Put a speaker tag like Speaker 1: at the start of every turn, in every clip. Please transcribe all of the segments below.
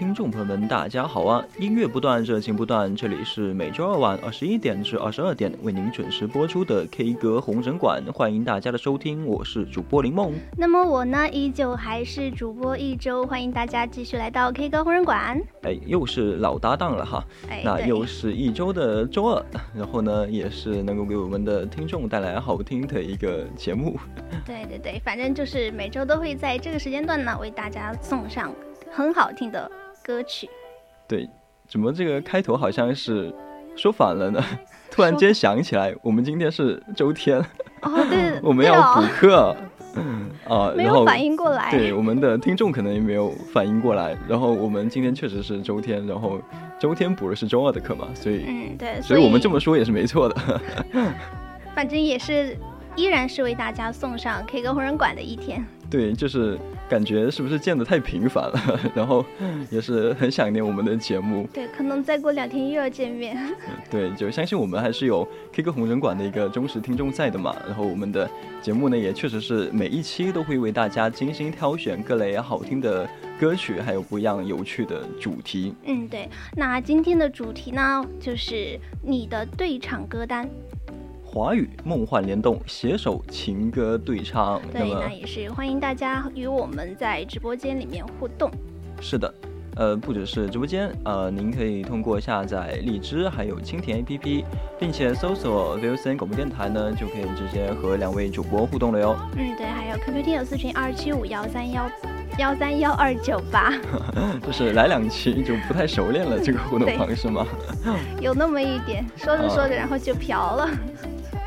Speaker 1: 听众朋友们，大家好啊！音乐不断，热情不断，这里是每周二晚二十一点至二十二点为您准时播出的 K 歌红人馆，欢迎大家的收听，我是主播林梦。
Speaker 2: 那么我呢，依旧还是主播一周，欢迎大家继续来到 K 歌红人馆。
Speaker 1: 哎，又是老搭档了哈，那又是一周的周二，然后呢，也是能够给我们的听众带来好听的一个节目。
Speaker 2: 对对对，反正就是每周都会在这个时间段呢，为大家送上。很好听的歌曲，
Speaker 1: 对，怎么这个开头好像是说反了呢？突然间想起来，我们今天是周天，
Speaker 2: 哦对，
Speaker 1: 我们要补课，啊，
Speaker 2: 没有反应过来，
Speaker 1: 对，我们的听众可能也没有反应过来。然后我们今天确实是周天，然后周天补的是周二的课嘛，所以，
Speaker 2: 嗯，对，
Speaker 1: 所以我们这么说也是没错的。
Speaker 2: 反正也是，依然是为大家送上 K 歌红人馆的一天。
Speaker 1: 对，就是感觉是不是见的太频繁了，然后也是很想念我们的节目。
Speaker 2: 对，可能再过两天又要见面。
Speaker 1: 对，就相信我们还是有 K 歌红人馆的一个忠实听众在的嘛。然后我们的节目呢，也确实是每一期都会为大家精心挑选各类好听的歌曲，还有不一样有趣的主题。
Speaker 2: 嗯，对。那今天的主题呢，就是你的对唱歌单。
Speaker 1: 华语梦幻联动，携手情歌对唱。
Speaker 2: 对，那也是欢迎大家与我们在直播间里面互动。
Speaker 1: 是的，呃，不只是直播间，呃，您可以通过下载荔枝还有蜻蜓 APP，并且搜索 VOCN 广播电台呢，就可以直接和两位主播互动了哟。
Speaker 2: 嗯，对，还有 QQ 听友四群二七五幺三幺幺三幺二九八。
Speaker 1: 就是来两期就不太熟练了，这个互动方式吗？
Speaker 2: 有那么一点，说着说着然后就飘了。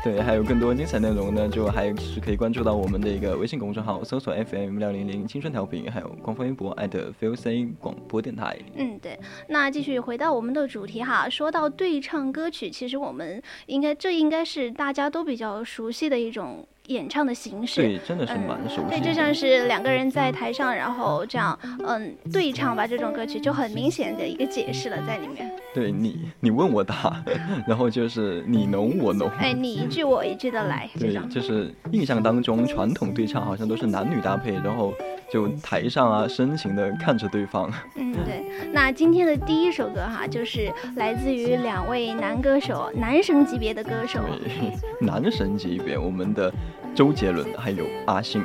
Speaker 1: 对，还有更多精彩内容呢，就还是可以关注到我们的一个微信公众号，搜索 FM 六零零青春调频，还有官方微博艾特 f e l C 广播电台。
Speaker 2: 嗯，对。那继续回到我们的主题哈，说到对唱歌曲，其实我们应该这应该是大家都比较熟悉的一种。演唱的形式
Speaker 1: 对，真的是蛮熟悉。
Speaker 2: 对，就像是两个人在台上，然后这样，嗯，对唱吧。这种歌曲就很明显的一个解释了在里面。
Speaker 1: 对你，你问我答，然后就是你侬我侬。
Speaker 2: 哎，你一句我一句的来。
Speaker 1: 对，就是印象当中传统对唱好像都是男女搭配，然后就台上啊深情的看着对方。
Speaker 2: 嗯，对。那今天的第一首歌哈，就是来自于两位男歌手，男神级别的歌手。
Speaker 1: 男神级别，我们的。周杰伦还有阿信，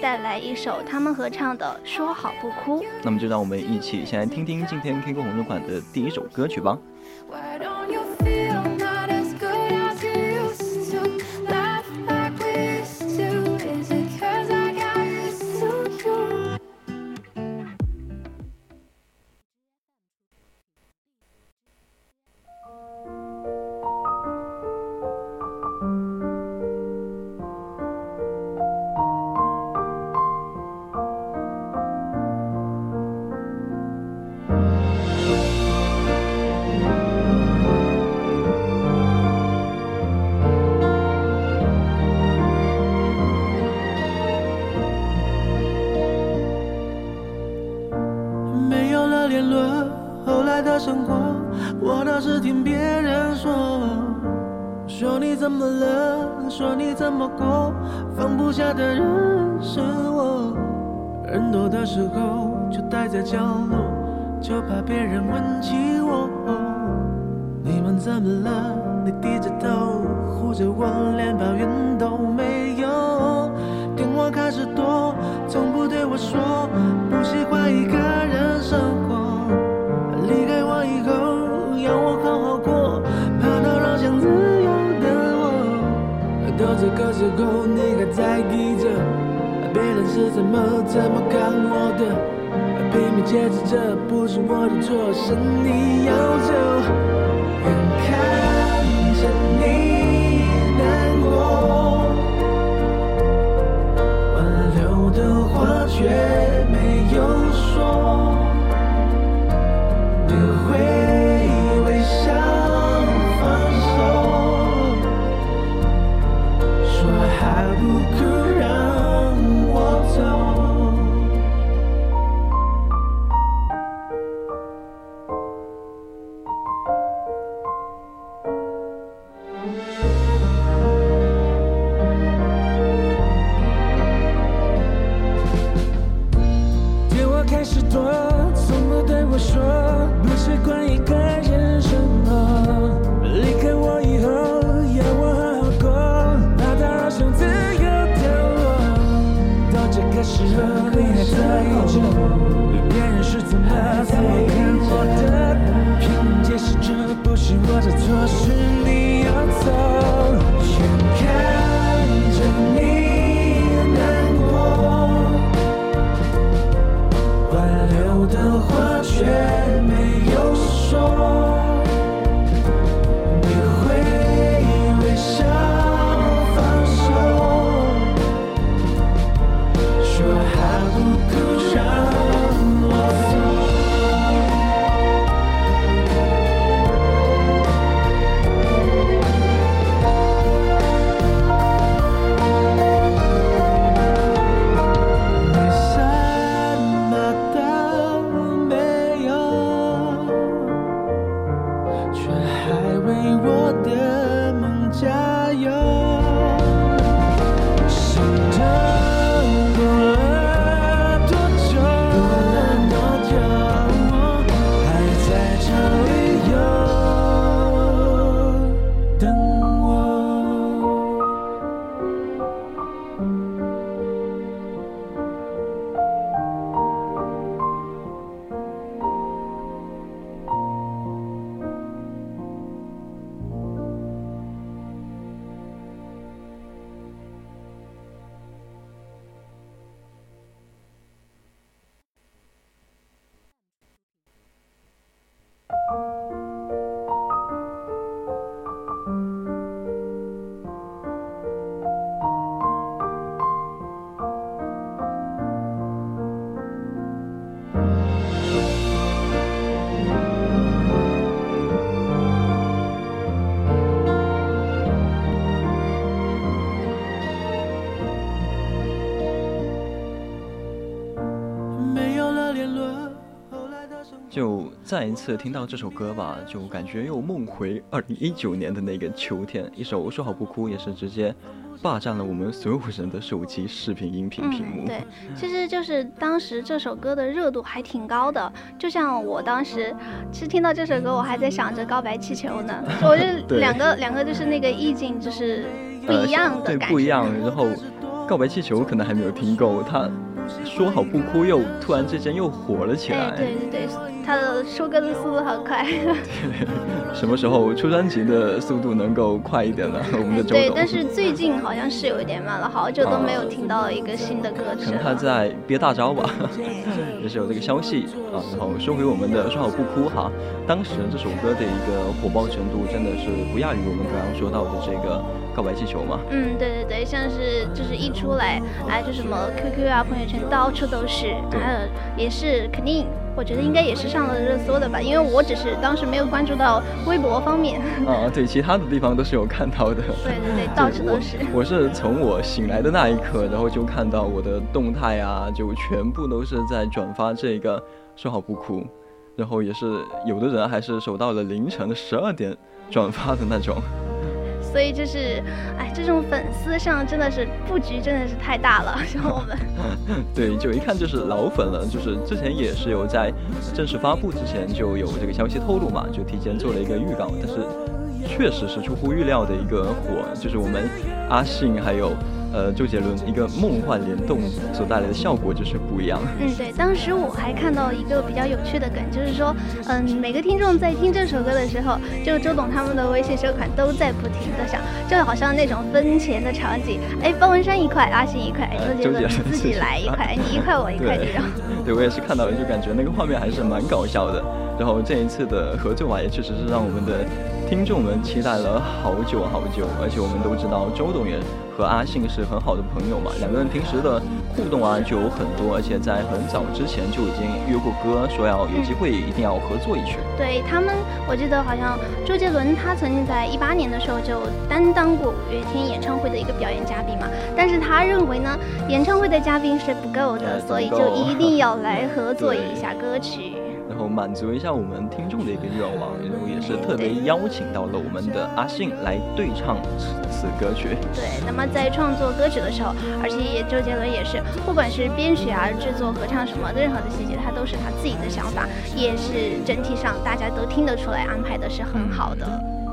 Speaker 2: 带来一首他们合唱的《说好不哭》。
Speaker 1: 那么就让我们一起先来听听今天 K 歌红人馆的第一首歌曲吧。
Speaker 3: 别人问起我你们怎么了？你低着头护着我连抱怨都没有电话开始躲从不对我说不习惯一个人生活离开我以后要我好好过怕打扰想自由的我都这个时候你还在意着别人是怎么怎么看我的拼命解释这不是我的错，是你要走，眼看着你难过，挽留的话却没有说，
Speaker 1: 就再一次听到这首歌吧，就感觉又梦回二零一九年的那个秋天。一首《说好不哭》也是直接霸占了我们所有人的手机视频、音频屏幕。
Speaker 2: 嗯，对，其实就是当时这首歌的热度还挺高的。就像我当时其实听到这首歌，我还在想着告白气球呢。我就
Speaker 1: 对
Speaker 2: 两个两个就是那个意境就是不一样的
Speaker 1: 对，
Speaker 2: 感觉。
Speaker 1: 不一样。然后，告白气球可能还没有听够，他说好不哭又突然之间又火了起来。
Speaker 2: 哎，对对对，他的收割的速度好快。
Speaker 1: 什么时候出专辑的速度能够快一点呢？我们的周
Speaker 2: 对，但是最近好像是有一点慢了，好久都没有听到一个新的歌
Speaker 1: 可能他。在憋大招吧，也是有这个消息啊。然后说回我们的说好不哭哈，当时这首歌的一个火爆程度真的是不亚于我们刚刚说到的这个告白气球嘛。
Speaker 2: 嗯，对对对，像是就是一出来，哎，就什么 QQ 啊、朋友圈到处都是，还有也是肯定，我觉得应该也是上了热搜的吧，因为我只是当时没有关注到微博方面。
Speaker 1: 啊，对，其他的地方都是有看到的。
Speaker 2: 对对对，到处都是。
Speaker 1: 我我是从我醒来的那一刻，然后就看到我的动态啊，就全部都是在转发这个说好不哭，然后也是有的人还是守到了凌晨的十二点转发的那种。
Speaker 2: 所以就是，哎，这种粉丝上真的是布局真的是太大了，像我们。
Speaker 1: 对，就一看就是老粉了，就是之前也是有在正式发布之前就有这个消息透露嘛，就提前做了一个预告，但是确实是出乎预料的一个火，就是我们阿信还有呃周杰伦一个梦幻联动所带来的效果就是不一样。
Speaker 2: 嗯，对，当时我还看到一个比较有趣的梗，就是说，嗯，每个听众在听这首歌的时候，就周董他们的微信收款都在不停的响，就好像那种分钱的场景。哎，方文山一块，阿信一块，周杰伦自己来一块，你一块我一块这种。
Speaker 1: 对，我也是看到了，就感觉那个画面还是蛮搞笑的。然后这一次的合作啊，也确实是让我们的听众们期待了好久好久。而且我们都知道，周董也和阿信是很好的朋友嘛，两个人平时的互动啊就有很多，而且在很早之前就已经约过歌，说要有机会一定要合作一曲。
Speaker 2: 对他们，我记得好像周杰伦他曾经在一八年的时候就担当过五月天演唱会的一个表演嘉宾嘛，但是他认为呢，演唱会的嘉宾是不够的，所以就一定要来合作一下 歌曲。
Speaker 1: 然后满足一下我们听众的一个愿望，然后也是特别邀请到了我们的阿信来对唱此歌曲。
Speaker 2: 对，那么在创作歌曲的时候，而且也周杰伦也是，不管是编曲啊、制作、合唱什么的任何的细节，他都是他自己的想法，也是整体上大家都听得出来安排的是很好的。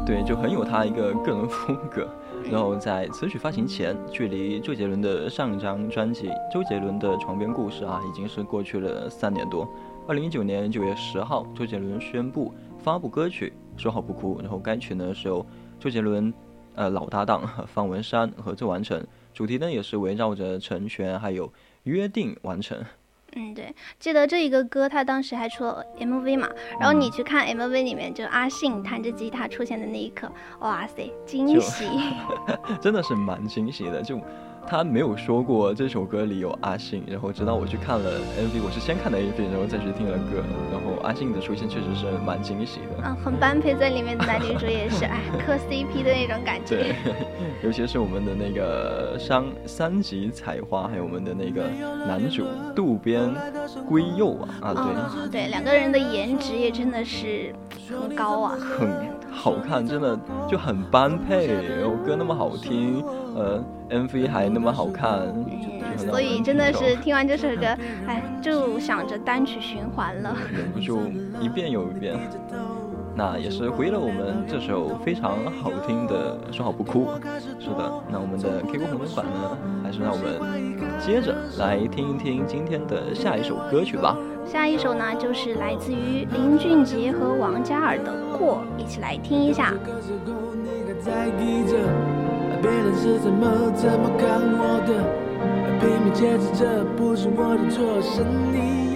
Speaker 1: 对，就很有他一个个人风格。然后在此曲发行前，距离周杰伦的上一张专辑《周杰伦的床边故事》啊，已经是过去了三年多。二零一九年九月十号，周杰伦宣布发布歌曲《说好不哭》，然后该曲呢是由周杰伦呃老搭档方文山合作完成，主题呢也是围绕着成全还有约定完成。
Speaker 2: 嗯，对，记得这一个歌，他当时还出了 MV 嘛，然后你去看 MV 里面，就阿信弹着吉他出现的那一刻，哇塞，惊喜，
Speaker 1: 真的是蛮惊喜的，就。他没有说过这首歌里有阿信，然后直到我去看了 MV，我是先看的 MV，然后再去听了歌，然后阿信的出现确实是蛮惊喜的。
Speaker 2: 嗯，很般配在里面的男女主也是，哎，磕 CP 的那种感觉。
Speaker 1: 对，尤其是我们的那个三三级采花，还有我们的那个男主渡边圭佑啊，啊
Speaker 2: 对，对，两个人的颜值也真的是很高啊，
Speaker 1: 很好看，真的就很般配，然后歌那么好听，呃。MV 还那么好看，
Speaker 2: 所以真的是听完这首歌，哎，就想着单曲循环了，
Speaker 1: 忍不住一遍又一遍。那也是回了我们这首非常好听的《说好不哭》。是的，那我们的 K 歌红人馆呢，还是让我们接着来听一听今天的下一首歌曲吧。
Speaker 2: 下一首呢，就是来自于林俊杰和王嘉尔的《过》，一起来听一下。别人是怎么怎么看我的，拼命解释这不是我的错，是你。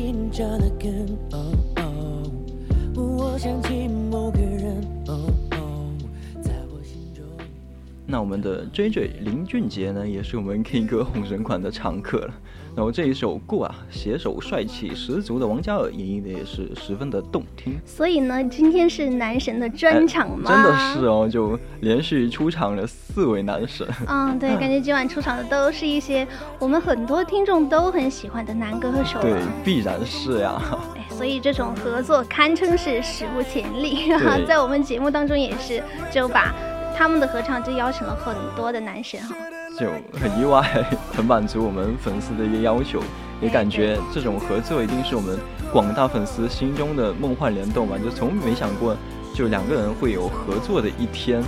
Speaker 3: 想过明着的根，哦哦我想起某个人，
Speaker 1: 那我们的 J J 林俊杰呢，也是我们 K 歌红人馆的常客了。然后这一首《过》啊，携手帅气十足的王嘉尔演绎的也是十分的动听。
Speaker 2: 所以呢，今天是男神的专场吗？
Speaker 1: 哎真的是哦，就连续出场了四位男神。
Speaker 2: 嗯，对，感觉今晚出场的都是一些我们很多听众都很喜欢的男歌手了。
Speaker 1: 对，必然是呀。
Speaker 2: 哎，所以这种合作堪称是史无前例。
Speaker 1: 对
Speaker 2: 在我们节目当中也是，就把他们的合唱就邀请了很多的男神哈。
Speaker 1: 就很意外，很满足我们粉丝的一个要求，也感觉这种合作一定是我们广大粉丝心中的梦幻联动吧，就从没想过就两个人会有合作的一天。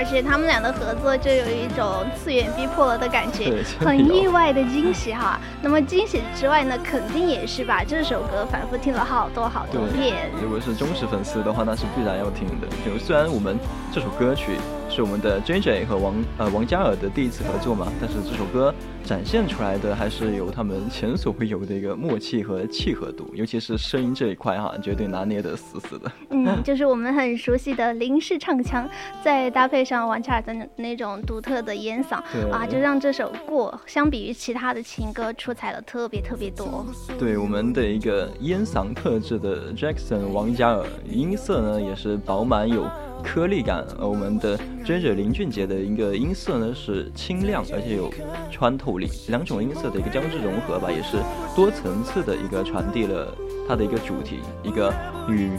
Speaker 2: 而且他们俩的合作就有一种次元逼迫了的感觉很意外的惊喜哈。那么惊喜之外呢，肯定也是把这首歌反复听了好多好多遍。
Speaker 1: 如果是忠实粉丝的话，那是必然要听的。就虽然我们这首歌曲是我们的 J J 和王呃王嘉尔的第一次合作嘛，但是这首歌展现出来的还是有他们前所未有的一个默契和契合度，尤其是声音这一块哈，绝对拿捏得死死的。
Speaker 2: 嗯，就是我们很熟悉的林氏唱腔，再搭配上王嘉尔的那那种独特的烟嗓啊，就让这首《过》相比于其他的情歌出彩了特别特别多。
Speaker 1: 对我们的一个烟嗓特质的 Jackson 王嘉尔，音色呢也是饱满有颗粒感，而我们的 J J 林俊杰的一个音色呢是清亮而且有穿透力，两种音色的一个交织融合吧，也是多层次的一个传递了它的一个主题，一个与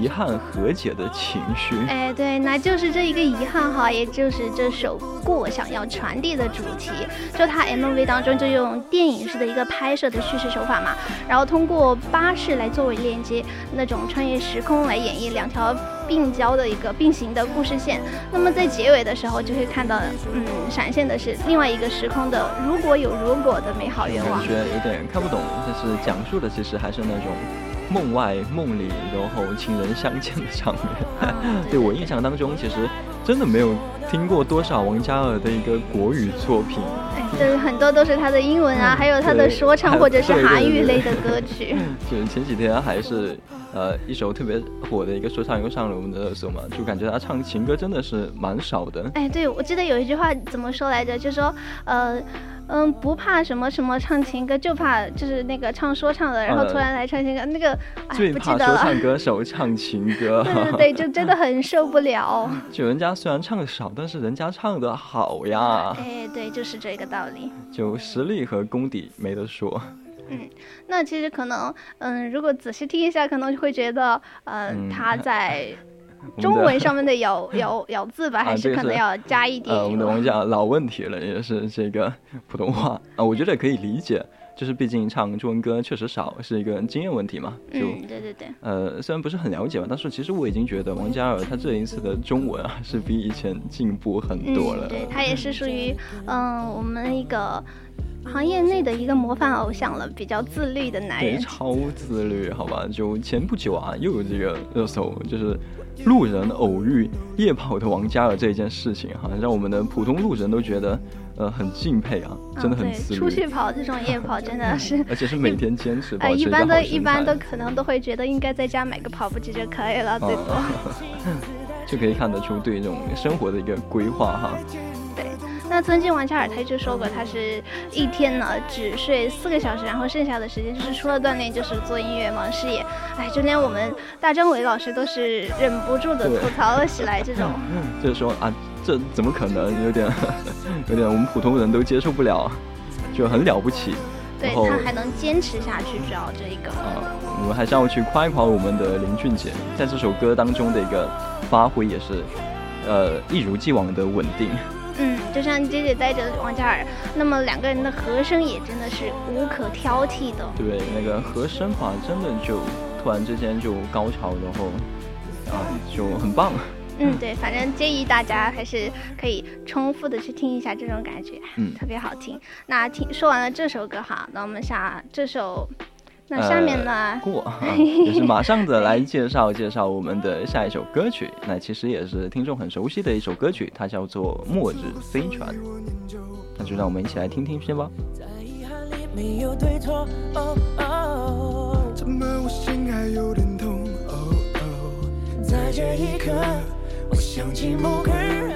Speaker 1: 遗憾和解的情绪。
Speaker 2: 哎，对，那就是这一个遗憾哈，也就是这首《过》想要传递的主题。就它 MV 当中就用电影式的一个拍摄的叙事手法嘛，然后通过巴士来作为链接，那种穿越时空来演绎两条并交的一个并行的故事线。那么在结尾的时候就会看到，嗯，闪现的是另外一个时空的如果有如果的美好愿望
Speaker 1: 感。觉有点看不懂，但是讲述的其实还是那种梦外梦里，然后情人相见的场面。
Speaker 2: 嗯
Speaker 1: 对我印象当中，其实真的没有听过多少王嘉尔的一个国语作品。
Speaker 2: 哎，对，很多都是他的英文啊，还有他的说唱或者是韩语类的歌曲。
Speaker 1: 就是前几天还是呃一首特别火的一个说唱又上了我们的热搜嘛，就感觉他唱情歌真的是蛮少的。
Speaker 2: 哎，对，我记得有一句话怎么说来着？就说，呃，嗯，不怕什么什么唱情歌，就怕就是那个唱说唱的，然后突然来唱情歌，那个哎不记得了。
Speaker 1: 怕说唱歌手唱情歌，
Speaker 2: 对对对，就真的很受不了。
Speaker 1: 就人家虽然唱的少，但是人家唱的好呀，
Speaker 2: 哎，对，就是这个道理。
Speaker 1: 就实力和功底没得说。
Speaker 2: 嗯那其实可能，嗯，如果仔细听一下，可能会觉得，呃，
Speaker 1: 嗯
Speaker 2: 他在中文上面的咬咬咬字吧，还
Speaker 1: 是
Speaker 2: 是可能要加一点
Speaker 1: 呃，我们的
Speaker 2: 油。
Speaker 1: 王嘉老问题了，也是这个 普通话啊、我觉得可以理解，就是毕竟唱中文歌确实少，是一个经验问题嘛。就、
Speaker 2: 嗯，对对对。
Speaker 1: 呃，虽然不是很了解吧，但是其实我已经觉得王嘉尔他这一次的中文啊，是比以前进步很多了。
Speaker 2: 嗯，对，他也是属于嗯我们一个行业内的一个模范偶像了，比较自律的男
Speaker 1: 对，
Speaker 2: 人。
Speaker 1: 超自律，好吧？就前不久啊，又有这个热搜，就是路人偶遇夜跑的王嘉尔这件事情，哈，让我们的普通路人都觉得呃很敬佩啊，真的很
Speaker 2: 嗯、
Speaker 1: 自
Speaker 2: 对，出去，跑这种夜跑真的是，
Speaker 1: 而且是每天坚持 保
Speaker 2: 呃，一般
Speaker 1: 都
Speaker 2: 一般都可能都会觉得应该在家买个跑步机就可以了，最多。
Speaker 1: 啊 就可以看得出对这种生活的一个规划哈。
Speaker 2: 曾经王嘉尔他就说过，他是一天呢只睡四个小时，然后剩下的时间就是除了锻炼就是做音乐忙事业。哎，就连我们大张伟老师都是忍不住的吐槽了起来，这种。
Speaker 1: 就是说啊，这怎么可能？有点有点我们普通人都接受不了，就很了不起。
Speaker 2: 对他还能坚持下去，主要这一个。
Speaker 1: 啊，我们还是要去夸一夸我们的林俊杰，在这首歌当中的一个发挥也是，呃，一如既往的稳定。
Speaker 2: 嗯，就像姐姐带着王嘉尔，那么两个人的和声也真的是无可挑剔的。
Speaker 1: 对，那个和声法真的就突然之间就高潮，然后啊就很棒。
Speaker 2: 嗯，对，反正建议大家还是可以重复的去听一下这种感觉，
Speaker 1: 嗯
Speaker 2: 特别好听。那听说完了这首歌哈，那我们下这首，那下面呢？
Speaker 1: 呃、过啊，也是马上的来介绍介绍我们的下一首歌曲。那其实也是听众很熟悉的一首歌曲，它叫做《末日飞船》。那就让我们一起来听听先吧。
Speaker 3: 在遗憾里没有对错，哦哦，怎么我心还有点痛，哦哦，在这一刻，我想起某个人。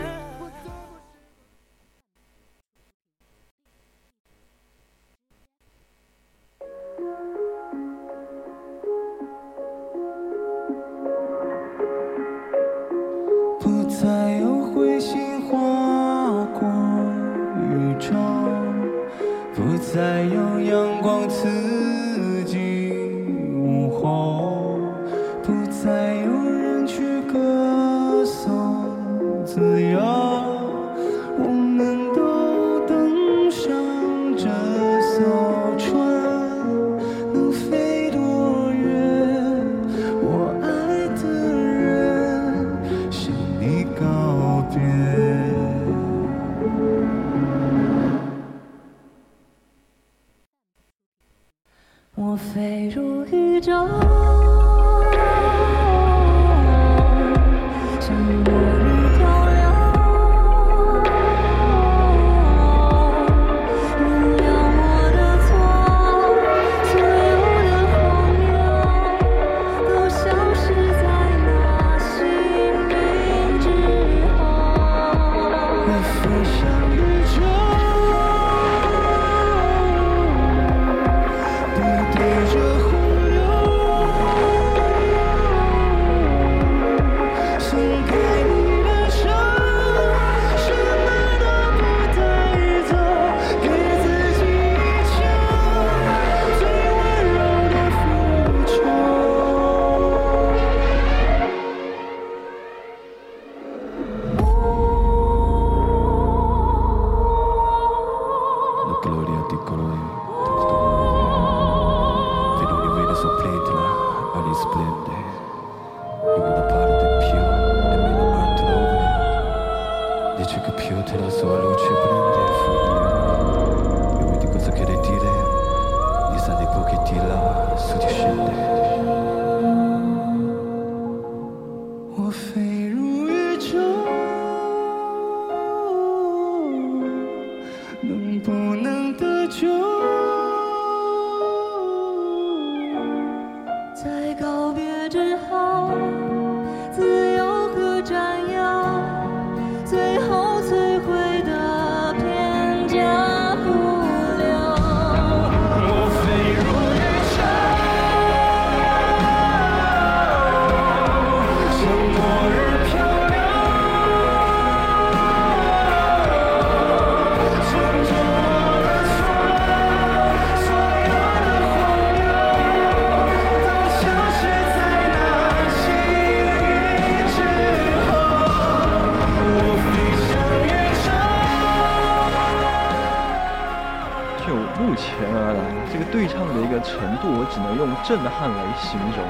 Speaker 1: 形容。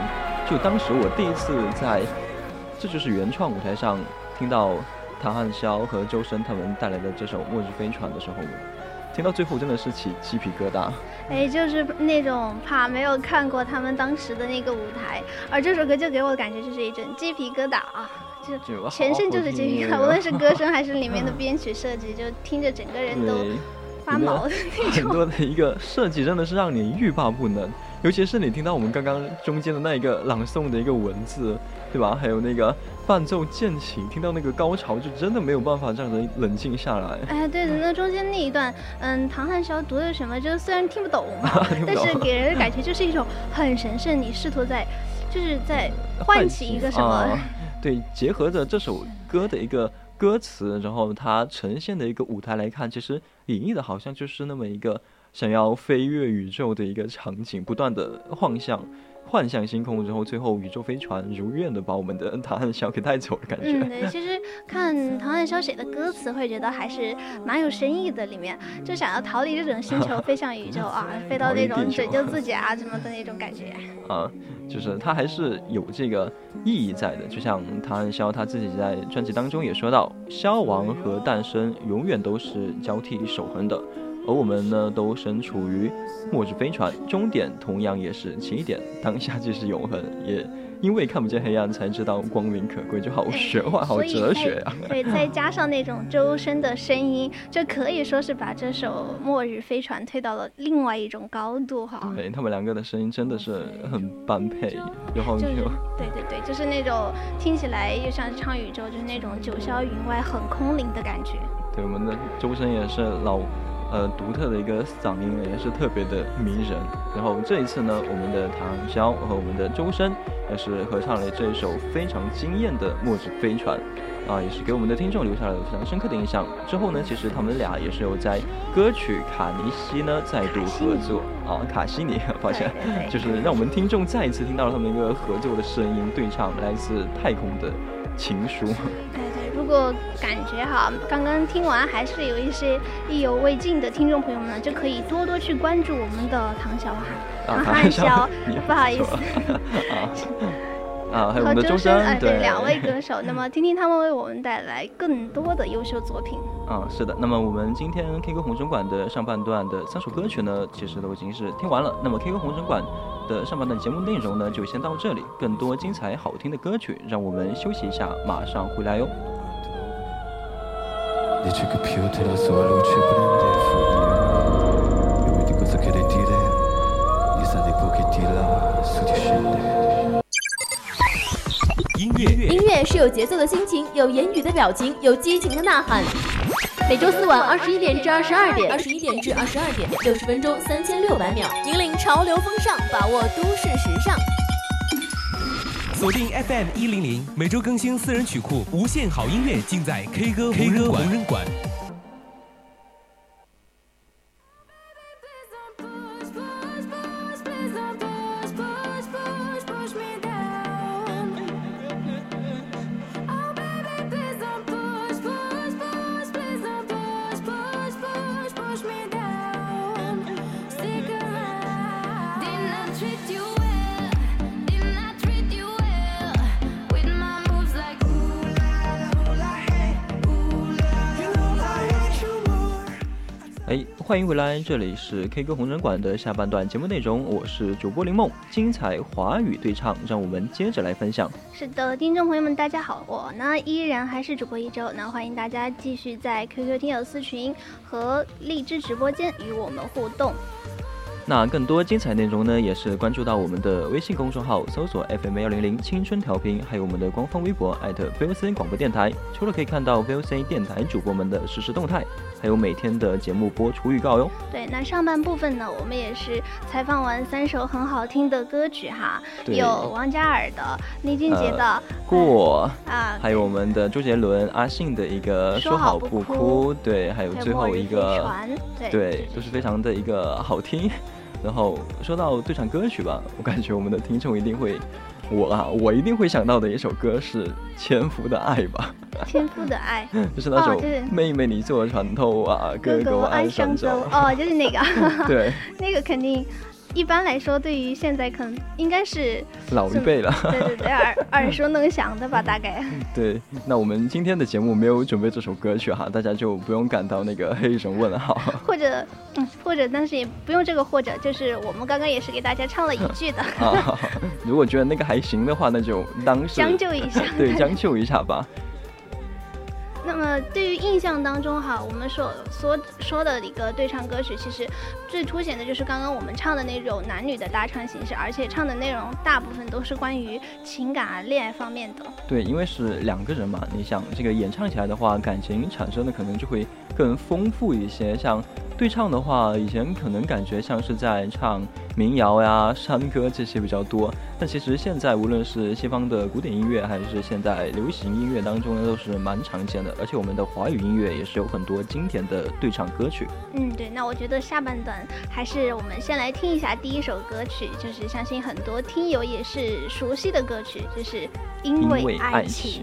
Speaker 1: 就当时我第一次在《这就是原创》舞台上听到唐汉霄和周深他们带来的这首《末日飞船》的时候，听到最后真的是起鸡皮疙瘩。
Speaker 2: 哎，就是那种怕没有看过他们当时的那个舞台，而这首歌就给我的感觉就是一阵鸡皮疙瘩啊，就全身就是鸡皮疙瘩，无论是歌声还是里面的编曲设计，就听着整个人都发毛的那
Speaker 1: 种。很多的一个设计真的是让你欲罢不能。尤其是你听到我们刚刚中间的那一个朗诵的一个文字，对吧？还有那个伴奏渐起，听到那个高潮，就真的没有办法让人冷静下来。
Speaker 2: 哎，对的，那中间那一段，嗯，唐汉霄读的什么？就虽然听不懂，但是给人的感觉就是一种很神圣。你试图在，就是在唤起一个什么？
Speaker 1: 对，结合着这首歌的一个歌词，然后它呈现的一个舞台来看，其实演绎的好像就是那么一个。想要飞越宇宙的一个场景，不断的幻象、幻象星空，然后最后宇宙飞船如愿的把我们的唐汉霄给带走的感觉。
Speaker 2: 嗯，对，其实看唐汉霄写的歌词，会觉得还是蛮有深意的。里面就想要逃离这种星球，飞向宇宙啊，飞到那种拯救 自己啊什么的那种感觉。
Speaker 1: 啊，就是他还是有这个意义在的。就像唐汉霄他自己在专辑当中也说到，消亡和诞生永远都是交替守恒的。而我们呢，都身处于末日飞船，终点同样也是起点。当下即是永恒，也因为看不见黑暗，才知道光明可贵，就好玄幻，好哲学
Speaker 2: 啊！对，再加上那种周深的声音，就可以说是把这首《末日飞船》推到了另外一种高度哈。
Speaker 1: 对他们两个的声音真的是很般配，然后就
Speaker 2: 对对对，就是那种听起来又像唱宇宙，就是那种九霄云外很空灵的感觉。
Speaker 1: 对，我们的周深也是老。呃，独特的一个嗓音也是特别的迷人。然后这一次呢，我们的唐潇和我们的周深也是合唱了这一首非常惊艳的《末日飞船》，啊，也是给我们的听众留下了非常深刻的印象。之后呢，其实他们俩也是有在歌曲《卡尼西》呢再度合作啊，卡西尼，抱歉，就是让我们听众再一次听到了他们一个合作的声音对唱，来自太空的情书。
Speaker 2: 如果感觉哈，刚刚听完还是有一些意犹未尽的听众朋友们呢，就可以多多去关注我们的唐小
Speaker 1: 哈，
Speaker 2: 唐小，不好意思，
Speaker 1: 啊，还有我们的周深，
Speaker 2: 哎，对，两位歌手，那么 听听他们为我们带来更多的优秀作品。
Speaker 1: 啊，是的，那么我们今天 K 歌红尘馆的上半段的三首歌曲呢，其实都已经是听完了。那么 K 歌红尘馆的上半段节目内容呢，就先到这里，更多精彩好听的歌曲，让我们休息一下，马上回来哟。
Speaker 4: Dice che più te la sua luce prende fuoco E vedi cosa che le dire Gli sa dei pochetti là su di scende
Speaker 5: 音乐音乐是有节奏的心情，有言语的表情，有激情的呐喊。每周四晚二十一点至二十二点，
Speaker 6: 二十一点至二十二点，六十分钟三千六百秒，引领潮流风尚，把握都市时尚。
Speaker 7: 锁定 FM 一零零，每周更新私人曲库，无限好音乐尽在 K 歌 K 歌无人馆。
Speaker 1: 欢迎回来，这里是 K 歌红人馆的下半段节目内容，我是主播林梦，精彩华语对唱，让我们接着来分享。
Speaker 2: 是的，听众朋友们，大家好，我呢依然还是主播一周，那欢迎大家继续在 QQ 听友私群和荔枝直播间与我们互动。
Speaker 1: 那更多精彩内容呢，也是关注到我们的微信公众号，搜索 FM 幺零零青春调频，还有我们的官方微博艾特 VOC 广播电台。除了可以看到 VOC 电台主播们的实时动态，还有每天的节目播出预告哟。
Speaker 2: 对，那上半部分呢，我们也是采访完三首很好听的歌曲哈，有王嘉尔的、李俊杰的《
Speaker 1: 过》啊，还有我们的周杰伦、阿信的一个
Speaker 2: 说好不
Speaker 1: 哭，对，还有最后一个对，都是非常的一个好听。然后说到对唱歌曲吧，我感觉我们的听众一定会，我啊，我一定会想到的一首歌是《纤夫的爱》吧。
Speaker 2: 纤夫的爱，
Speaker 1: 就是那首妹妹你坐船头啊，哥哥我爱上
Speaker 2: 舟。哦，就是那个。
Speaker 1: 对。
Speaker 2: 那个肯定一般来说，对于现在可能应该是
Speaker 1: 老一辈了。
Speaker 2: 对对对，耳 耳熟能详的吧，大概。
Speaker 1: 对，那我们今天的节目没有准备这首歌曲哈，大家就不用感到那个黑人问号。
Speaker 2: 或者，嗯，或者，但是也不用这个或者，就是我们刚刚也是给大家唱了一句的。
Speaker 1: 如果觉得那个还行的话，那就当是
Speaker 2: 将就一下。
Speaker 1: 对，将就一下吧。
Speaker 2: 那么，对于印象当中哈，我们所所说的一个对唱歌曲，其实最凸显的就是刚刚我们唱的那种男女的搭唱形式，而且唱的内容大部分都是关于情感啊、恋爱方面的。
Speaker 1: 对，因为是两个人嘛，你想这个演唱起来的话，感情产生的可能就会更丰富一些。像对唱的话，以前可能感觉像是在唱。民谣呀、山歌这些比较多，但其实现在无论是西方的古典音乐，还是现在流行音乐当中呢，都是蛮常见的。而且我们的华语音乐也是有很多经典的对唱歌曲。
Speaker 2: 嗯，对。那我觉得下半段还是我们先来听一下第一首歌曲，就是相信很多听友也是熟悉的歌曲，就是《因为爱情》。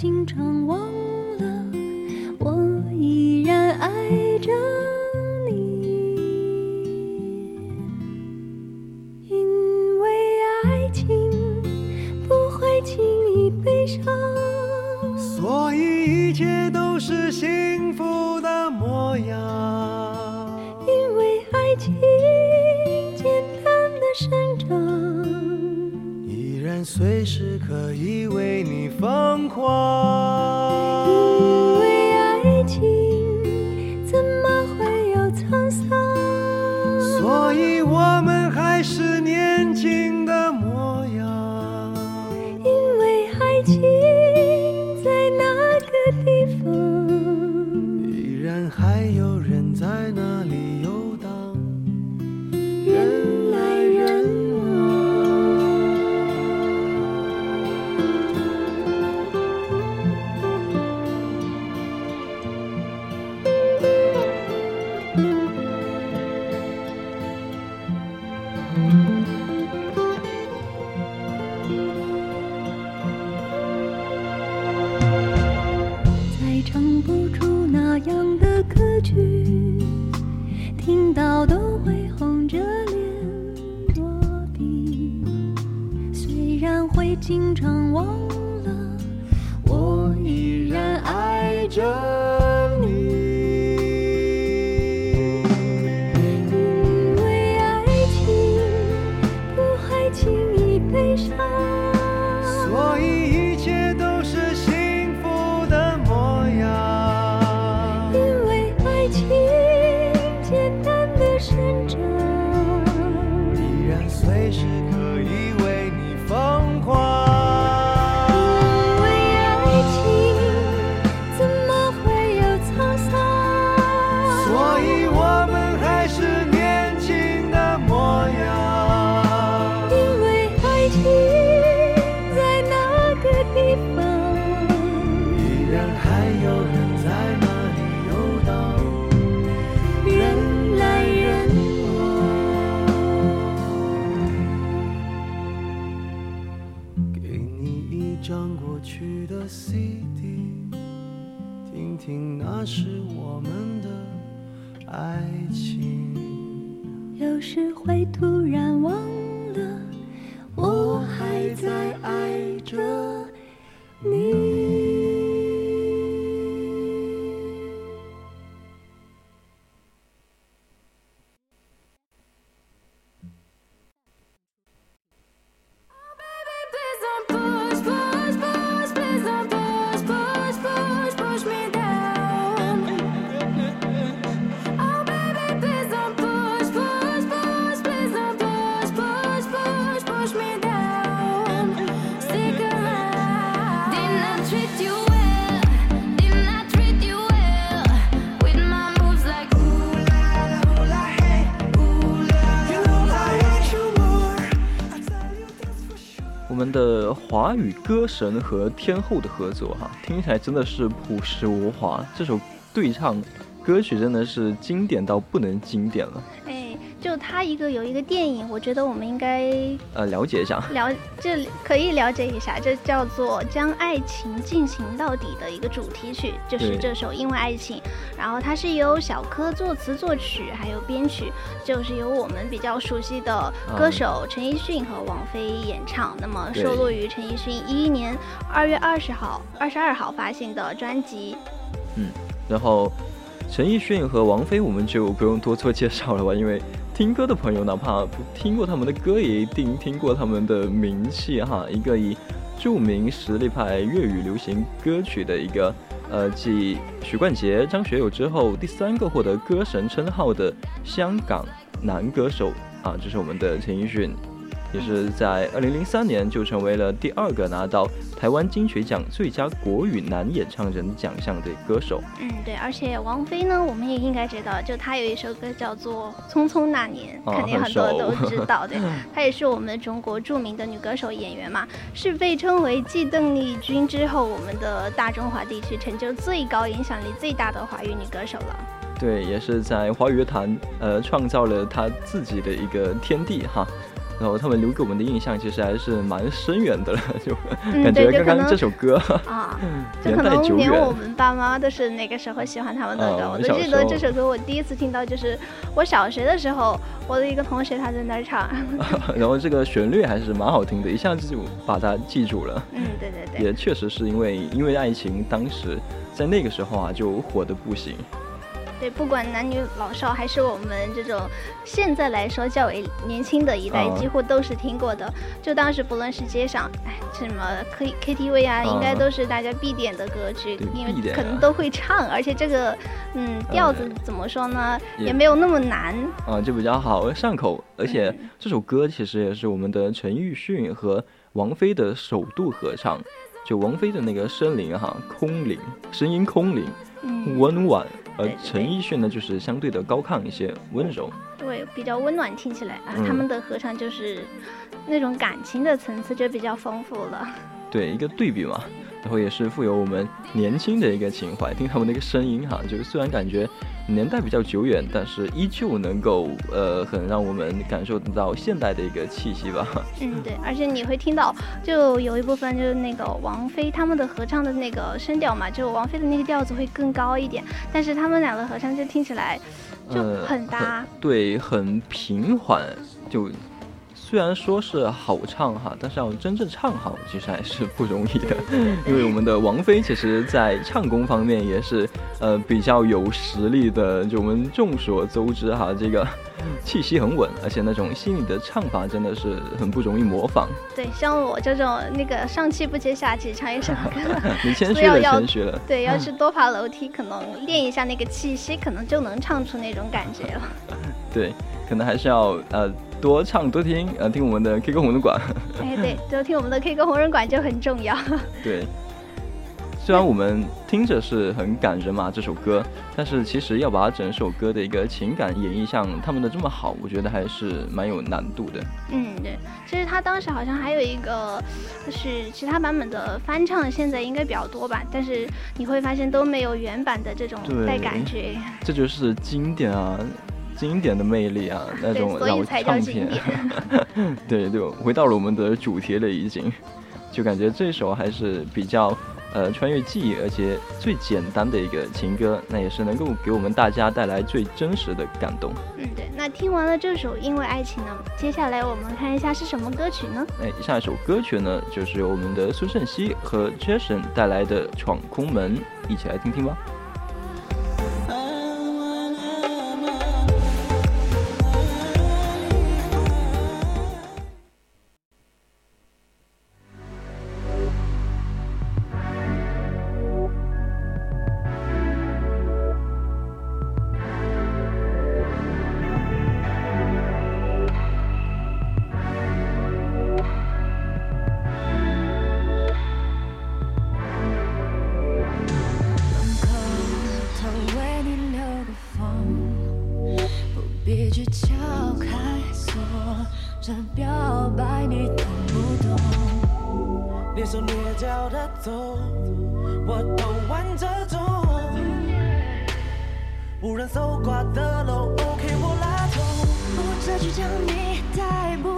Speaker 8: 经常忘。经常忘了我依然爱着
Speaker 1: 华语歌神和天后的合作哈，听起来真的是朴实无华。这首对唱歌曲真的是经典到不能经典了。
Speaker 2: 就他一个有一个电影，我觉得我们应该
Speaker 1: 呃了解一下，
Speaker 2: 了就可以了解一下，这叫做《将爱情进行到底》的一个主题曲，就是这首《因为爱情》，然后它是由小柯作词作曲，还有编曲，就是由我们比较熟悉的歌手陈奕迅和王菲演唱。那么收录于陈奕迅一一年二月二十号、二十二号发行的专辑。
Speaker 1: 嗯，然后陈奕迅和王菲我们就不用多做介绍了吧，因为。听歌的朋友，哪怕不听过他们的歌，也一定听过他们的名气哈。一个以著名实力派粤语流行歌曲的一个，呃，继许冠杰、张学友之后第三个获得歌神称号的香港男歌手啊，就是我们的陈奕迅。也是在二零零三年就成为了第二个拿到台湾金曲奖最佳国语男演唱人奖项的歌手。
Speaker 2: 嗯，对，而且王菲呢，我们也应该知道，就她有一首歌叫做《匆匆那年》，肯定很多都知道。对，她也是我们中国著名的女歌手演员嘛，是被称为继邓丽君之后，我们的大中华地区成就最高、影响力最大的华语女歌手了。
Speaker 1: 对，也是在华语乐坛呃创造了她自己的一个天地哈。然后他们留给我们的印象其实还是蛮深远的了，就感觉刚刚这首歌
Speaker 2: 啊，就可能连我们爸妈都是那个时候喜欢他们的歌。我都记得这首歌，我第一次听到就是我小学的时候，我的一个同学他在那儿唱。
Speaker 1: 然后这个旋律还是蛮好听的，一下子就把它记住了。
Speaker 2: 嗯，对对对。
Speaker 1: 也确实是因为因为爱情，当时在那个时候啊就火的不行。
Speaker 2: 对，不管男女老少，还是我们这种现在来说较为年轻的一代，几乎都是听过的。就当时不论是街上，哎，什么 K K T V 啊，应该都是大家必点的歌曲，因为可能都会唱，而且这个嗯调子怎么说呢，也没有那么难
Speaker 1: 啊，就比较好上口。而且这首歌其实也是我们的陈奕迅和王菲的首度合唱，就王菲的那个声灵哈，空灵，声音空灵，温婉。而陈奕迅呢，就是相对的高亢一些，温柔，
Speaker 2: 对，比较温暖，听起来啊，他们的合唱就是那种感情的层次就比较丰富了。
Speaker 1: 对，一个对比嘛。然后也是富有我们年轻的一个情怀，听他们那个声音哈，就是虽然感觉年代比较久远，但是依旧能够呃很让我们感受到现代的一个气息吧。
Speaker 2: 嗯，对，而且你会听到就有一部分就是那个王菲他们的合唱的那个声调嘛，就王菲的那个调子会更高一点，但是他们两个合唱就听起来就很搭，
Speaker 1: 对，很平缓就。虽然说是好唱哈，但是要真正唱好，其实还是不容易的。因为我们的王菲，其实在唱功方面也是呃比较有实力的。就我们众所周知哈，这个气息很稳，而且那种细腻的唱法真的是很不容易模仿。
Speaker 2: 对，像我这种那个上气不接下气唱一首歌，
Speaker 1: 你谦虚了，谦虚了。
Speaker 2: 对，要是多爬楼梯，可能练一下那个气息，可能就能唱出那种感觉了。
Speaker 1: 对，可能还是要呃。多唱多听，呃，听我们的 K 歌红人馆。
Speaker 2: 哎，对，多听我们的 K 歌红人馆就很重要。
Speaker 1: 对，虽然我们听着是很感人嘛，这首歌，但是其实要把整首歌的一个情感演绎像他们的这么好，我觉得还是蛮有难度的。
Speaker 2: 嗯，对，其实他当时好像还有一个，就是其他版本的翻唱，现在应该比较多吧，但是你会发现都没有原版的这种带感觉。
Speaker 1: 这就是经典啊。经典的魅力啊，那种老唱片，对，就回到了我们的主题了，已经，就感觉这首还是比较呃穿越记忆，而且最简单的一个情歌，那也是能够给我们大家带来最真实的感动。
Speaker 2: 嗯，对。那听完了这首《因为爱情》呢，接下来我们看一下是什么歌曲呢？
Speaker 1: 哎，下一首歌曲呢，就是由我们的苏胜熙和 Jason 带来的《闯空门》，一起来听听吧。
Speaker 3: 蹑手蹑脚的走，我都玩着走。无人搜刮的楼，OK 我拉走。
Speaker 9: 我这就将你逮捕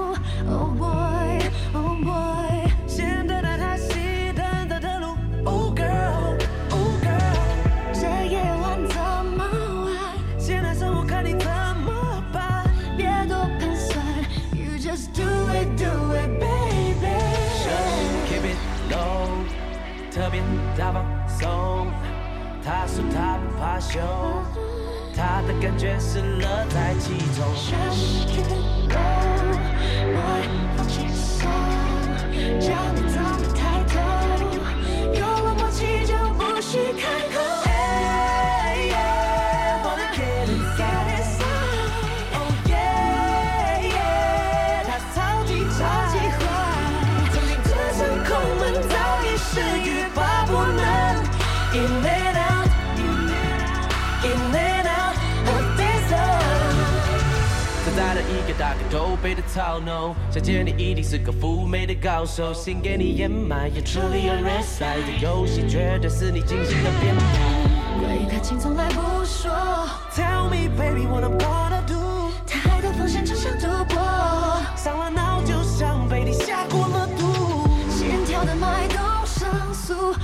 Speaker 3: 他的感觉是乐在其中。
Speaker 9: Just go, 我放轻松，叫你
Speaker 3: 一个大个头，背的操 no，想见你一定是个妩媚的高手，心给你掩埋，也处理了 red side 这游戏绝对是你精心的编排。
Speaker 9: 鬼太轻从来不说
Speaker 3: ，Tell me baby what I'm gonna do，
Speaker 9: 太多风险只想赌博，
Speaker 3: 上了脑就像被你下过了毒。
Speaker 9: 心跳的脉动上诉。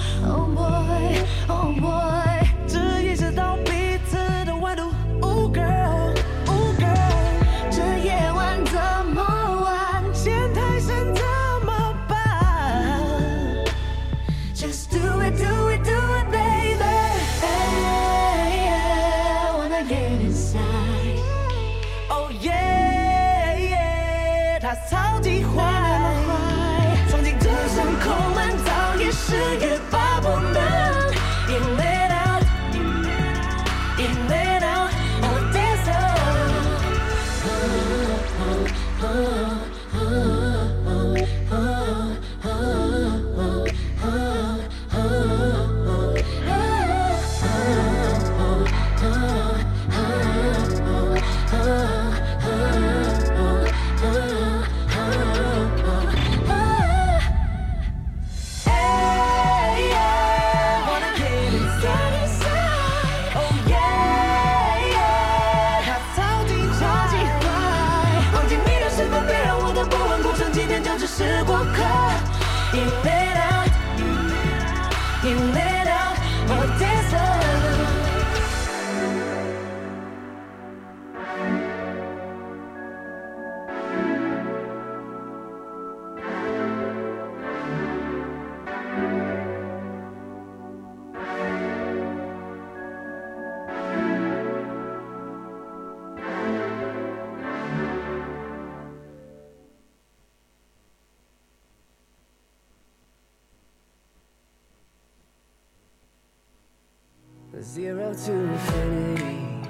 Speaker 10: Zero to infinity.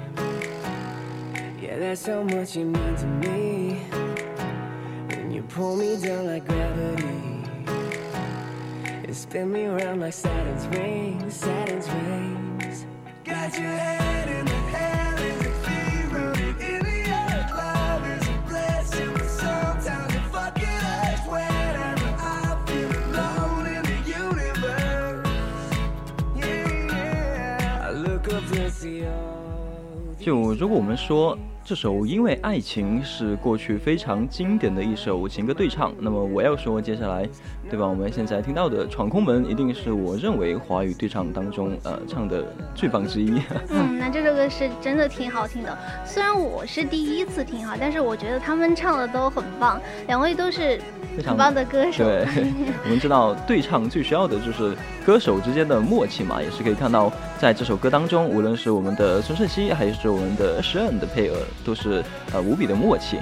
Speaker 10: Yeah, that's how much you mean to me. When you pull me down like gravity, and spin me around like Saturn's rings, Saturn's rings.
Speaker 3: Got your head
Speaker 1: 就如果我们说这首《因为爱情》是过去非常经典的一首情歌对唱，那么我要说接下来，对吧？我们现在听到的《闯空门》一定是我认为华语对唱当中呃唱的最棒之一。
Speaker 2: 嗯，那这首歌是真的挺好听的。虽然我是第一次听哈，但是我觉得他们唱的都很棒，两位都是
Speaker 1: 非常
Speaker 2: 很棒的歌手。
Speaker 1: 对，我们知道对唱最需要的就是歌手之间的默契嘛，也是可以看到在这首歌当中，无论是我们的孙胜熙还是我们的诗恩的配额，都是呃无比的默契。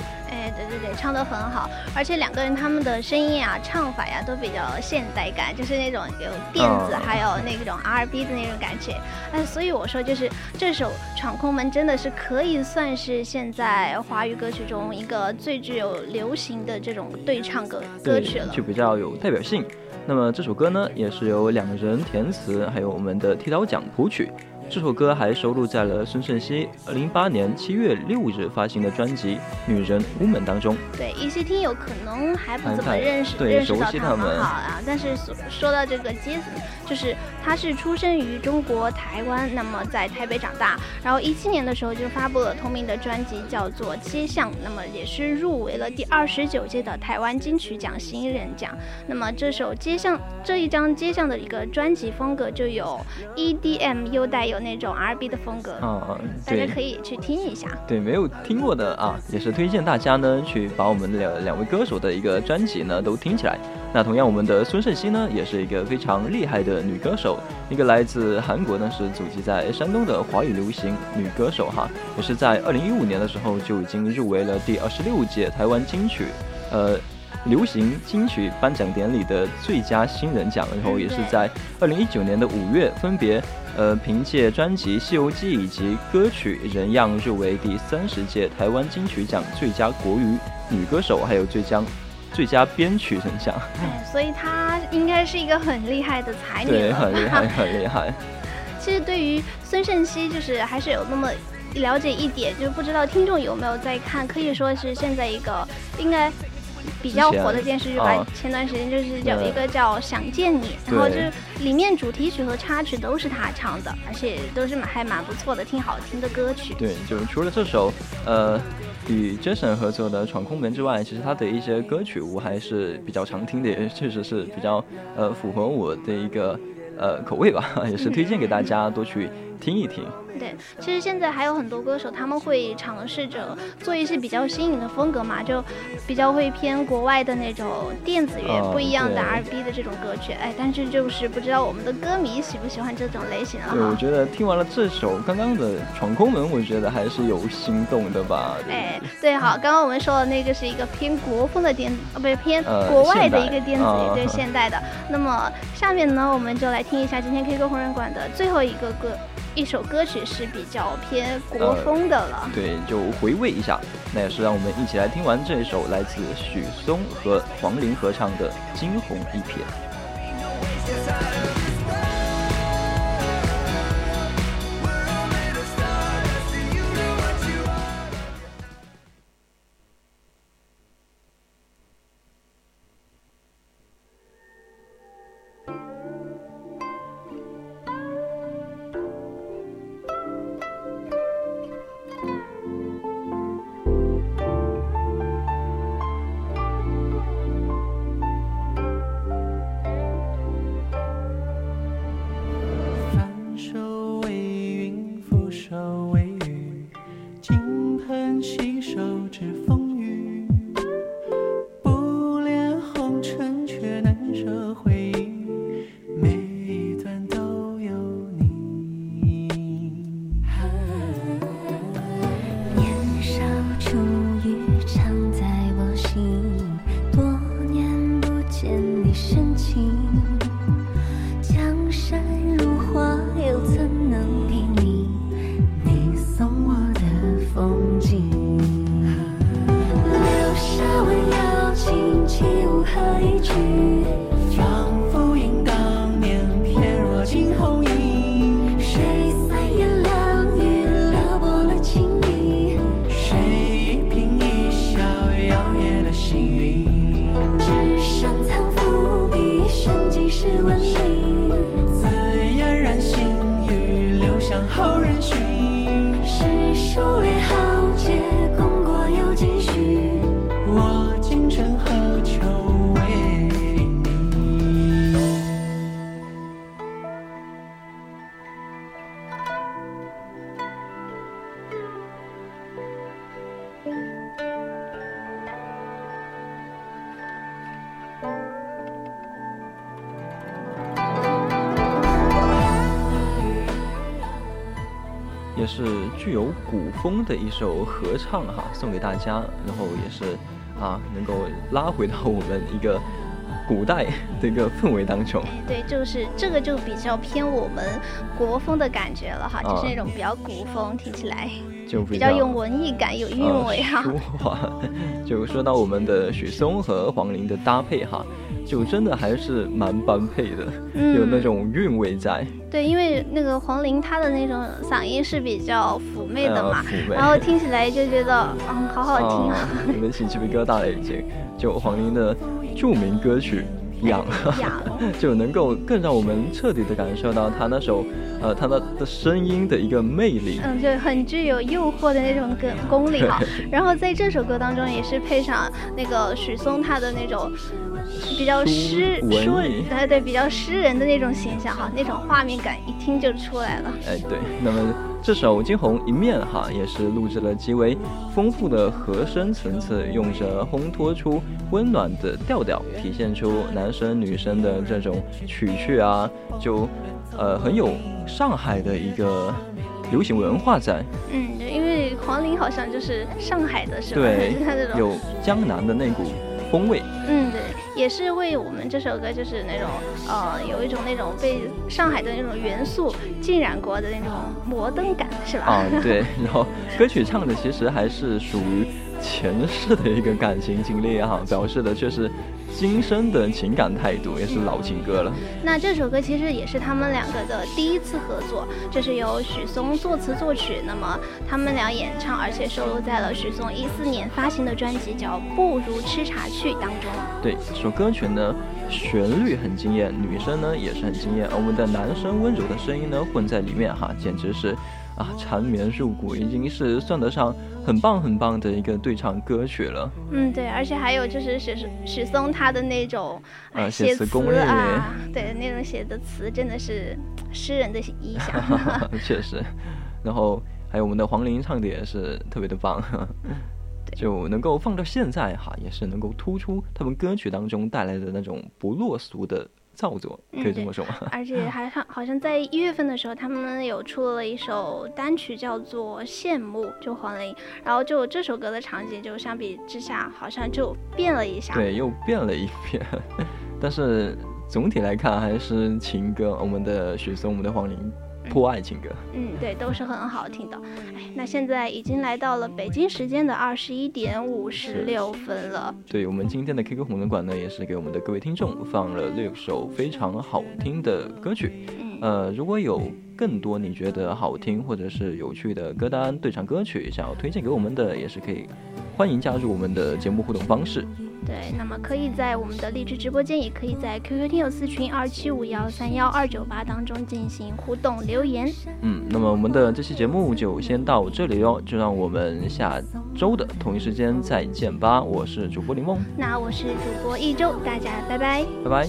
Speaker 2: 哎，对对对，唱得很好，而且两个人他们的声音啊、唱法呀都比较现代感，就是那种有电子，
Speaker 1: 嗯
Speaker 2: 还有那种 R&B 的那种感觉。哎，所以我说，就是这首《闯空门》真的是可以算是现在华语歌曲中一个最具有流行的这种对唱歌歌曲了，
Speaker 1: 就。比较有代表性。那么这首歌呢，也是由两人填词，还有我们的剃刀奖谱曲。这首歌还收录在了孙盛希零八年七月六日发行的专辑《女人 Woman》当中。
Speaker 2: 对，一些听友可能还不怎么认识认识到
Speaker 1: 他
Speaker 2: 们好啊。但是说说到这个杰森，就是他是出生于中国台湾，那么在台北长大，然后一七年的时候就发布了同名的专辑，叫做《街巷》，那么也是入围了第二十九届的台湾金曲奖新人奖。那么这首《街巷》这一张《街巷》的一个专辑风格就有 EDM，优带有那种 R&B 的风格，
Speaker 1: 嗯嗯，
Speaker 2: 大家可以去听一下。
Speaker 1: 对，没有听过的啊，也是推荐大家呢去把我们两两位歌手的一个专辑呢都听起来。那同样，我们的孙盛希呢，也是一个非常厉害的女歌手，一个来自韩国呢，是祖籍在山东的华语流行女歌手哈，也是在二零一五年的时候就已经入围了第二十六届台湾金曲，呃，流行金曲颁奖典礼的最佳新人奖，然后也是在二零一九年的五月，分别呃凭借专辑《西游记》以及歌曲《人样》入围第三十届台湾金曲奖最佳国语女歌手，还有最佳。最佳编曲人奖，
Speaker 2: 所以她应该是一个很厉害的才女
Speaker 1: 对，很厉害，很厉害。
Speaker 2: 其实对于孙盛熙，就是还是有那么了解一点，就不知道听众有没有在看，可以说是现在一个应该比较火的电视剧吧。前段时间就是有一个叫《想见你》，然后就是里面主题曲和插曲都是他唱的，而且都是蛮还蛮不错的，挺好听的歌曲。
Speaker 1: 对，就除了这首，呃。与 Jason 合作的《闯空门》之外，其实他的一些歌曲我还是比较常听的，也确实是比较呃符合我的一个呃口味吧，也是推荐给大家多去听一听。
Speaker 2: 对，其实现在还有很多歌手，他们会尝试着做一些比较新颖的风格嘛，就比较会偏国外的那种电子乐，不一样的 R&B 的这种歌曲。哎，但是就是不知道我们的歌迷喜不喜欢这种类型了。
Speaker 1: 对，我觉得听完了这首刚刚的《闯空门》，我觉得还是有心动的吧。
Speaker 2: 哎，对，好，刚刚我们说的那个是一个偏国风的电，呃，不是偏国外的一个电子乐，对，现代的。那么下面呢，我们就来听一下今天 K 歌红人馆的最后一个歌。一首歌曲是比较偏国风的了，
Speaker 1: 对，就回味一下。那也是让我们一起来听完这一首来自许嵩和黄龄合唱的《惊鸿一瞥》。风的一首合唱哈，送给大家，然后也是啊，能够拉回到我们一个古代的一个氛围当中。
Speaker 2: 对，就是这个就比较偏我们国风的感觉了哈，就是那种比较古风，听起来
Speaker 1: 就
Speaker 2: 比较有文艺感、有韵味哈。
Speaker 1: 说话 就说到我们的许嵩和黄龄的搭配哈。就真的还是蛮般配的，
Speaker 2: 嗯
Speaker 1: 有那种韵味在。
Speaker 2: 对，因为那个黄龄她的那种嗓音是比较妩媚的嘛，
Speaker 1: 呃
Speaker 2: 然后听起来就觉得嗯好好听啊。
Speaker 1: 哦，你们起鸡皮疙瘩了已经。就黄龄的著名歌曲《痒》
Speaker 2: 痒
Speaker 1: 就能够更让我们彻底的感受到她那首，呃，她的的声音的一个魅力。
Speaker 2: 嗯，就很具有诱惑的那种功功力哈。然后在这首歌当中也是配上那个许嵩他的那种比较诗对对，比较诗人的那种形象哈，那种画面感一听就出来了。
Speaker 1: 哎，对，那么这首《惊鸿一面》哈，也是录制了极为丰富的和声层次，用着烘托出温暖的调调，体现出男生女生的这种曲趣啊，就呃很有上海的一个流行文化在，
Speaker 2: 嗯，因为黄龄好像就是上海的是吧？
Speaker 1: 对
Speaker 2: 他这，种
Speaker 1: 有江南的那股风味。
Speaker 2: 嗯，对，也是为我们这首歌就是那种呃，有一种那种被上海的那种元素浸染过的那种摩登感，是吧？
Speaker 1: 啊，对，然后歌曲唱的其实还是属于前世的一个感情经历哈，表示的却是今生的情感态度，也是老情歌了。
Speaker 2: 那这首歌其实也是他们两个的第一次合作，这是由许嵩作词作曲，那么他们俩演唱，而且收录在了许嵩一四年发行的专辑叫《不如吃茶去》当中。
Speaker 1: 对，这首歌曲呢，旋律很惊艳，女生呢也是很惊艳，而我们的男生温柔的声音呢混在里面哈，简直是啊缠绵入骨，已经是算得上很棒很棒的一个对唱歌曲了。
Speaker 2: 嗯，对，而且还有就是许许嵩他的那种哎
Speaker 1: 呃
Speaker 2: 写词
Speaker 1: 写词功力
Speaker 2: 啊，对，那种写的词真的是诗人的意象。
Speaker 1: 确实，然后还有我们的黄龄唱的也是特别的棒，就能够放到现在哈，也是能够突出他们歌曲当中带来的那种不落俗的造作，
Speaker 2: 嗯
Speaker 1: 可以这么说吗？
Speaker 2: 而且 还好好像在一月份的时候，他们有出了一首单曲，叫做《羡慕》，就黄龄。然后就这首歌的场景，就相比之下，好像就变了一下。
Speaker 1: 对，又变了一遍，但是总体来看还是情歌，我们的许嵩，我们的黄龄破爱情歌。
Speaker 2: 嗯，对，都是很好听的。哎，那现在已经来到了北京时间的二十一点五十六分了。
Speaker 1: 对我们今天的 QQ 红人馆呢，也是给我们的各位听众放了六首非常好听的歌曲。呃，如果有更多你觉得好听或者是有趣的歌单、对唱歌曲想要推荐给我们的，也是可以欢迎加入我们的节目互动方式。
Speaker 2: 对，那么可以在我们的荔枝直播间，也可以在 QQ 听友私群二七五幺三幺二九八当中进行互动留言。
Speaker 1: 嗯，那么我们的这期节目就先到这里哟，就让我们下周的同一时间再见吧。我是主播林梦，
Speaker 2: 那我是主播一周，大家拜拜。
Speaker 1: 拜拜。